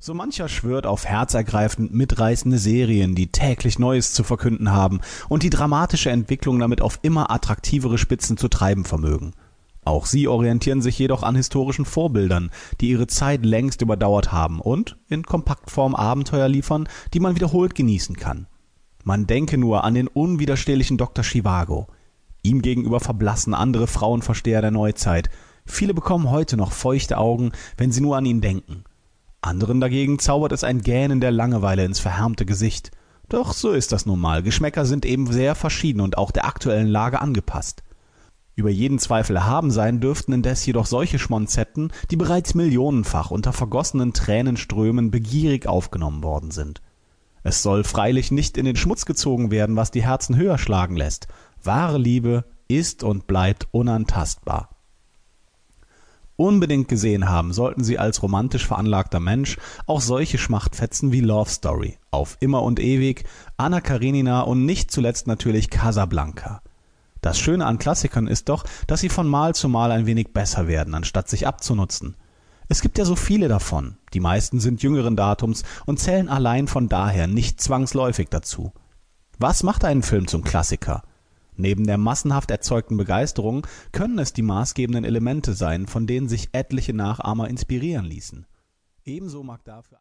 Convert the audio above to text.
So mancher schwört auf herzergreifend mitreißende Serien, die täglich Neues zu verkünden haben und die dramatische Entwicklung damit auf immer attraktivere Spitzen zu treiben vermögen. Auch sie orientieren sich jedoch an historischen Vorbildern, die ihre Zeit längst überdauert haben und in Kompaktform Abenteuer liefern, die man wiederholt genießen kann. Man denke nur an den unwiderstehlichen Dr. Chivago. Ihm gegenüber verblassen andere Frauenversteher der Neuzeit. Viele bekommen heute noch feuchte Augen, wenn sie nur an ihn denken. Anderen dagegen zaubert es ein Gähnen der Langeweile ins verhärmte Gesicht. Doch so ist das nun mal. Geschmäcker sind eben sehr verschieden und auch der aktuellen Lage angepasst. Über jeden Zweifel erhaben sein dürften indes jedoch solche Schmonzetten, die bereits millionenfach unter vergossenen Tränenströmen begierig aufgenommen worden sind. Es soll freilich nicht in den Schmutz gezogen werden, was die Herzen höher schlagen lässt. Wahre Liebe ist und bleibt unantastbar unbedingt gesehen haben sollten Sie als romantisch veranlagter Mensch auch solche Schmachtfetzen wie Love Story, Auf immer und ewig, Anna Karenina und nicht zuletzt natürlich Casablanca. Das Schöne an Klassikern ist doch, dass sie von Mal zu Mal ein wenig besser werden, anstatt sich abzunutzen. Es gibt ja so viele davon, die meisten sind jüngeren Datums und zählen allein von daher nicht zwangsläufig dazu. Was macht einen Film zum Klassiker? Neben der massenhaft erzeugten Begeisterung können es die maßgebenden Elemente sein, von denen sich etliche Nachahmer inspirieren ließen. Ebenso mag dafür